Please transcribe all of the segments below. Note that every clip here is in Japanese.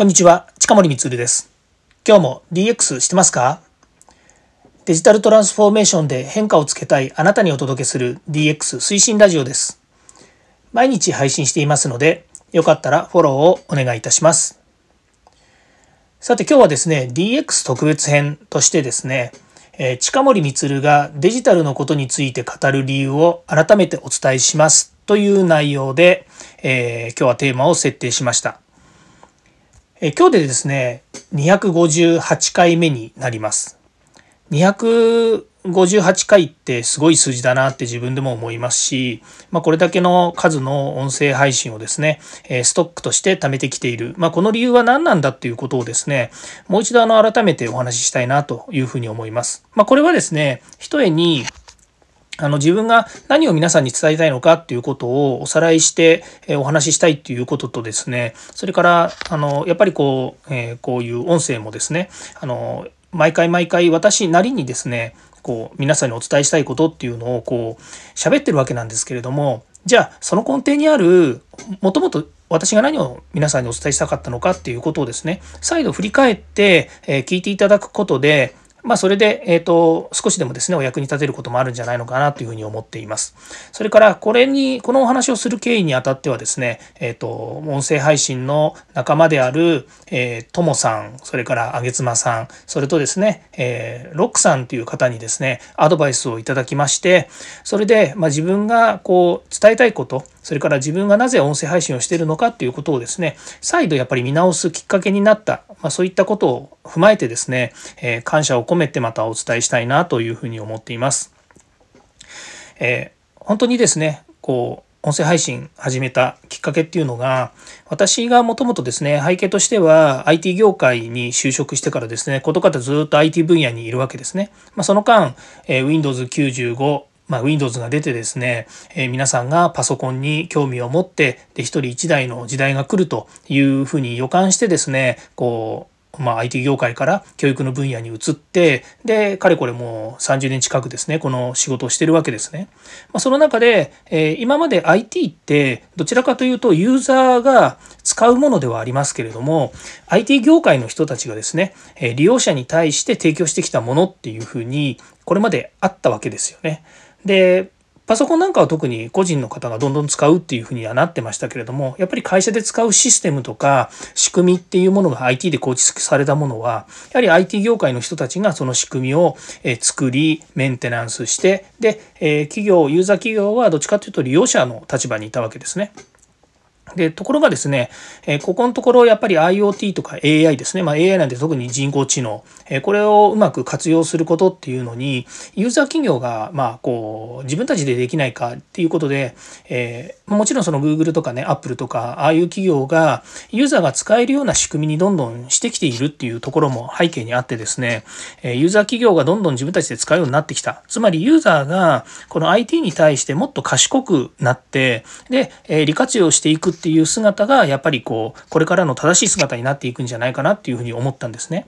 こんにちは、近森光です。今日も DX してますか？デジタルトランスフォーメーションで変化をつけたいあなたにお届けする DX 推進ラジオです。毎日配信していますので、よかったらフォローをお願いいたします。さて今日はですね、DX 特別編としてですね、え近森光がデジタルのことについて語る理由を改めてお伝えしますという内容で、えー、今日はテーマを設定しました。え今日でですね、258回目になります。258回ってすごい数字だなって自分でも思いますし、まあ、これだけの数の音声配信をですね、ストックとして貯めてきている。まあ、この理由は何なんだっていうことをですね、もう一度あの改めてお話ししたいなというふうに思います。まあ、これはですね、ひとえにあの自分が何を皆さんに伝えたいのかっていうことをおさらいしてお話ししたいっていうこととですねそれからあのやっぱりこう、えー、こういう音声もですねあの毎回毎回私なりにですねこう皆さんにお伝えしたいことっていうのをこう喋ってるわけなんですけれどもじゃあその根底にあるもともと私が何を皆さんにお伝えしたかったのかっていうことをですね再度振り返って、え聞いていただくことでまあ、それで、えっ、ー、と、少しでもですね、お役に立てることもあるんじゃないのかなというふうに思っています。それから、これに、このお話をする経緯にあたってはですね、えっ、ー、と、音声配信の仲間である、えー、ともさん、それからあげつまさん、それとですね、えー、ロックさんという方にですね、アドバイスをいただきまして、それで、まあ、自分がこう、伝えたいこと、それから自分がなぜ音声配信をしているのかっていうことをですね、再度やっぱり見直すきっかけになった、まあ、そういったことを踏まえてですね、えー、感謝を込めてまたお伝えしたいなというふうに思っています。えー、本当にですね、こう、音声配信始めたきっかけっていうのが私がもともとですね背景としては IT 業界に就職してからですねことかたずっと IT 分野にいるわけですね。まあ、その間、えー、Windows95 まあ、Windows が出てですね、えー、皆さんがパソコンに興味を持ってで一人一台の時代が来るというふうに予感してですねこうまあ、IT 業界から教育の分野に移ってでかれこれもう30年近くですねこの仕事をしてるわけですね。まあ、その中で、えー、今まで IT ってどちらかというとユーザーが使うものではありますけれども IT 業界の人たちがですねえ利用者に対して提供してきたものっていうふうにこれまであったわけですよね。でパソコンなんかは特に個人の方がどんどん使うっていうふうにはなってましたけれども、やっぱり会社で使うシステムとか仕組みっていうものが IT で構築されたものは、やはり IT 業界の人たちがその仕組みを作り、メンテナンスして、で、企業、ユーザー企業はどっちかというと利用者の立場にいたわけですね。で、ところがですね、えここのところやっぱり IoT とか AI ですね、まあ、AI なんて特に人工知能、えこれをうまく活用することっていうのに、ユーザー企業が、まあ、こう、自分たちでできないかっていうことで、え、もちろんその Google とかね、Apple とか、ああいう企業が、ユーザーが使えるような仕組みにどんどんしてきているっていうところも背景にあってですね、えユーザー企業がどんどん自分たちで使うようになってきた。つまりユーザーが、この IT に対してもっと賢くなって、で、え利活用していくっていう姿がやっぱりこうこれからの正しい姿になっていくんじゃないかなっていうふうに思ったんですね。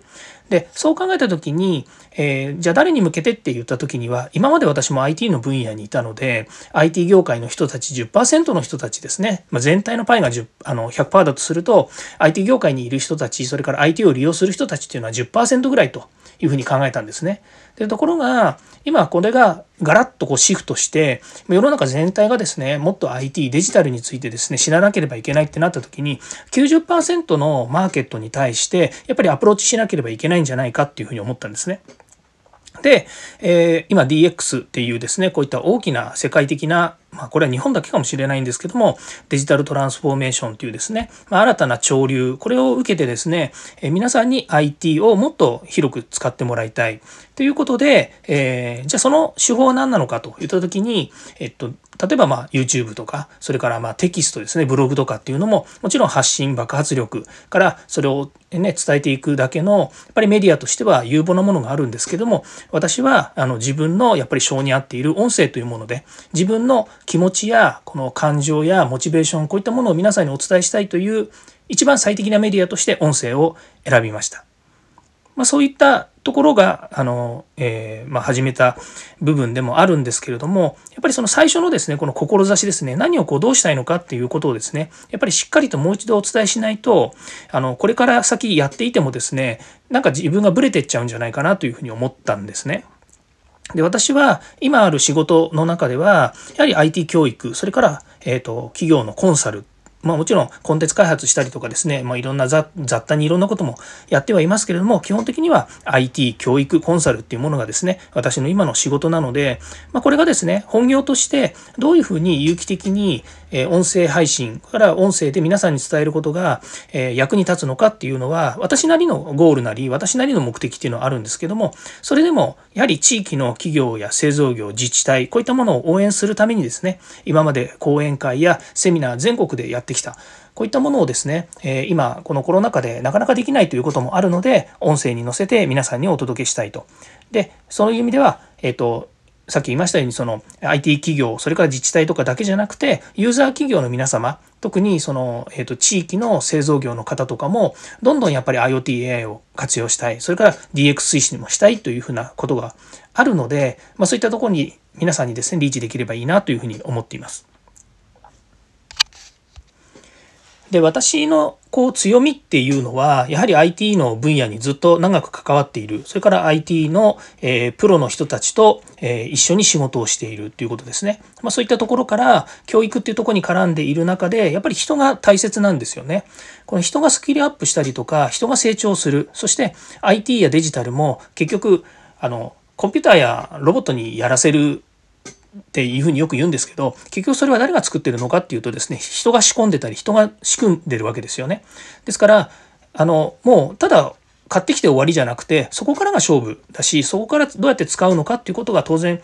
でそう考えた時に、えー、じゃあ誰に向けてって言った時には今まで私も IT の分野にいたので IT 業界の人たち10%の人たちですね、まあ、全体のパイが10あの100%だとすると IT 業界にいる人たちそれから IT を利用する人たちっていうのは10%ぐらいというふうに考えたんですね。でところが今これがガラッとこうシフトして世の中全体がですねもっと IT デジタルについてですね知らなければいけないってなった時に90%のマーケットに対してやっぱりアプローチしなければいけないんじゃないかっていうふうに思ったんですね。で、えー、今 DX っていうですねこういった大きな世界的なまあ、これは日本だけかもしれないんですけども、デジタルトランスフォーメーションというですね、ま、新たな潮流、これを受けてですね、え皆さんに IT をもっと広く使ってもらいたい。ということで、えー、じゃあその手法は何なのかといった時に、えっと、例えばまあ YouTube とか、それからまあテキストですね、ブログとかっていうのも、もちろん発信、爆発力からそれをね、伝えていくだけの、やっぱりメディアとしては有望なものがあるんですけども、私はあの自分のやっぱり性に合っている音声というもので、自分の気持ちやこの感情やモチベーションこういったものを皆さんにお伝えしたいという一番最適なメディアとして音声を選びました。まあ、そういったところがあの、えー、まあ、始めた部分でもあるんですけれどもやっぱりその最初のですねこの志ですね何をこうどうしたいのかっていうことをですねやっぱりしっかりともう一度お伝えしないとあのこれから先やっていてもですねなんか自分がブレてっちゃうんじゃないかなというふうに思ったんですね。で私は今ある仕事の中ではやはり IT 教育それから、えーと企業のコンサルまあもちろんコンテンツ開発したりとかですね、まあ、いろんな雑多にいろんなこともやってはいますけれども、基本的には IT、教育、コンサルっていうものがですね、私の今の仕事なので、まあ、これがですね、本業としてどういうふうに有機的にえ音声配信から音声で皆さんに伝えることが、え役に立つのかっていうのは私なりのゴールなり私なりの目的っていうのはあるんですけどもそれでもやはり地域の企業や製造業自治体こういったものを応援するためにですね今まで講演会やセミナー全国でやってきたこういったものをですね、え今このコロナ禍でなかなかできないということもあるので音声に載せて皆さんにお届けしたいと。でそういう意味では、えっ、とさっき言いましたようにその IT 企業それから自治体とかだけじゃなくてユーザー企業の皆様特にその、えーと、地域の製造業の方とかもどんどんやっぱり IoTAI を活用したいそれから DX 推進もしたいというふうなことがあるので、まあ、そういったところに皆さんにですねリーチできればいいなというふうに思っています。で、私のこう強みっていうのは、やはり IT の分野にずっと長く関わっている。それから IT の、えー、プロの人たちと、えー、一緒に仕事をしているっていうことですね。まあ、そういったところから、教育っていうところに絡んでいる中で、やっぱり人が大切なんですよね。この人がスキルアップしたりとか、人が成長する。そして IT やデジタルも結局、あの、コンピューターやロボットにやらせるっていうふうによく言うんですけど結局それは誰が作ってるのかっていうとですね人が仕込んでたり人が仕組んでるわけですよね。ですからあのもうただ買ってきて終わりじゃなくてそこからが勝負だしそこからどうやって使うのかっていうことが当然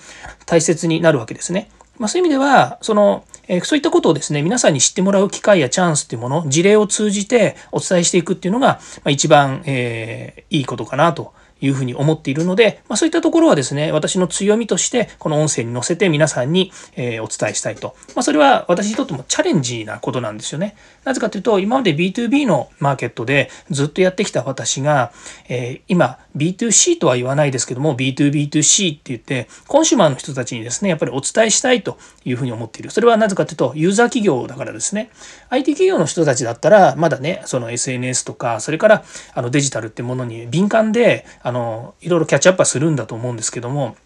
大切になるわけですね。まあ、そういう意味ではその、えそういったことをですね皆さんに知ってもらう機会やチャンスっていうもの事例を通じてお伝えしていくっていうのが、まあ、一番、えー、いいことかなというふうに思っているので、まあ、そういったところはですね、私の強みとして、この音声に載せて皆さんに、えお伝えしたいと。まあ、それは私にとってもチャレンジなことなんですよね。なぜかというと、今まで B2B のマーケットでずっとやってきた私が、え今、B2C とは言わないですけども B2B2C って言ってコンシュマーの人たちにですねやっぱりお伝えしたいというふうに思っているそれはなぜかというとユーザー企業だからですね IT 企業の人たちだったらまだねその SNS とかそれからあのデジタルってものに敏感であのいろいろキャッチアップはするんだと思うんですけども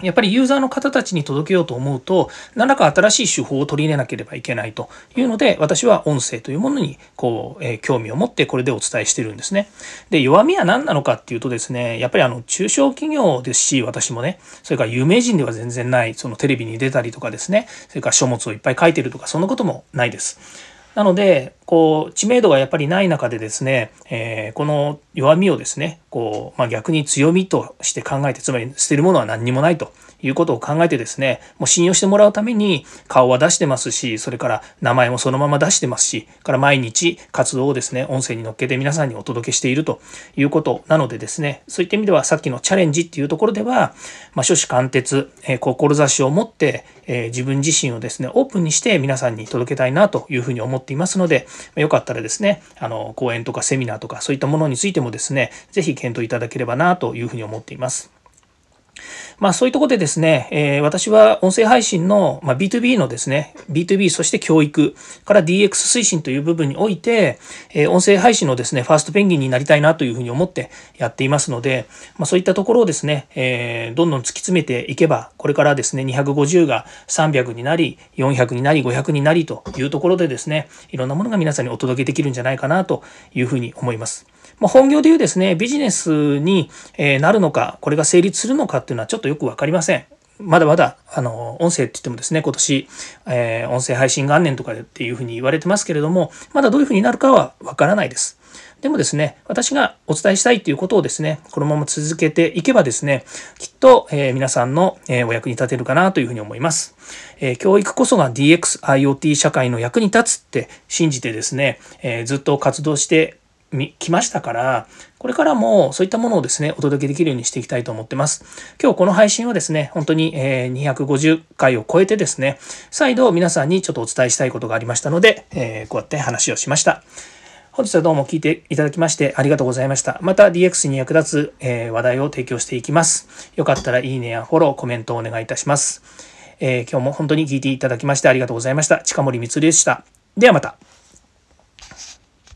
やっぱりユーザーの方たちに届けようと思うと、何らか新しい手法を取り入れなければいけないというので、私は音声というものに、こう、えー、興味を持ってこれでお伝えしてるんですね。で、弱みは何なのかっていうとですね、やっぱりあの、中小企業ですし、私もね、それから有名人では全然ない、そのテレビに出たりとかですね、それから書物をいっぱい書いてるとか、そんなこともないです。なので、こう、知名度がやっぱりない中でですね、えー、この弱みをですね、こう、まあ、逆に強みとして考えて、つまり捨てるものは何にもないと。いうことを考えてですね、もう信用してもらうために顔は出してますし、それから名前もそのまま出してますし、から毎日活動をですね、音声に乗っけて皆さんにお届けしているということなのでですね、そういった意味ではさっきのチャレンジっていうところでは、まあ、諸子貫徹、えー、志を持って、えー、自分自身をですね、オープンにして皆さんに届けたいなというふうに思っていますので、まよかったらですね、あの、講演とかセミナーとかそういったものについてもですね、是非検討いただければなというふうに思っています。まあそういうところでですね、えー、私は音声配信の、まあ、B2B のですね、B2B そして教育から DX 推進という部分において、えー、音声配信のですね、ファーストペンギンになりたいなというふうに思ってやっていますので、まあそういったところをですね、えー、どんどん突き詰めていけば、これからですね、250が300になり、400になり、500になりというところでですね、いろんなものが皆さんにお届けできるんじゃないかなというふうに思います。まあ、本業でいうですね、ビジネスになるのか、これが成立するのかっていうのはちょっとよく分かりません。まだまだ、あの、音声って言ってもですね、今年、えー、音声配信元年とかっていうふうに言われてますけれども、まだどういうふうになるかはわからないです。でもですね、私がお伝えしたいということをですね、このまま続けていけばですね、きっと、えー、皆さんの、えー、お役に立てるかなというふうに思います。えー、教育こそが DX、IoT 社会の役に立つって信じてですね、えずっと活動して来ましたから、これからもそういったものをですね、お届けできるようにしていきたいと思ってます。今日この配信はですね、本当に250回を超えてですね、再度皆さんにちょっとお伝えしたいことがありましたので、えこうやって話をしました。本日はどうも聞いていただきましてありがとうございました。また DX に役立つ、え、話題を提供していきます。よかったらいいねやフォロー、コメントをお願いいたします。え、今日も本当に聞いていただきましてありがとうございました。近森光でした。ではまた。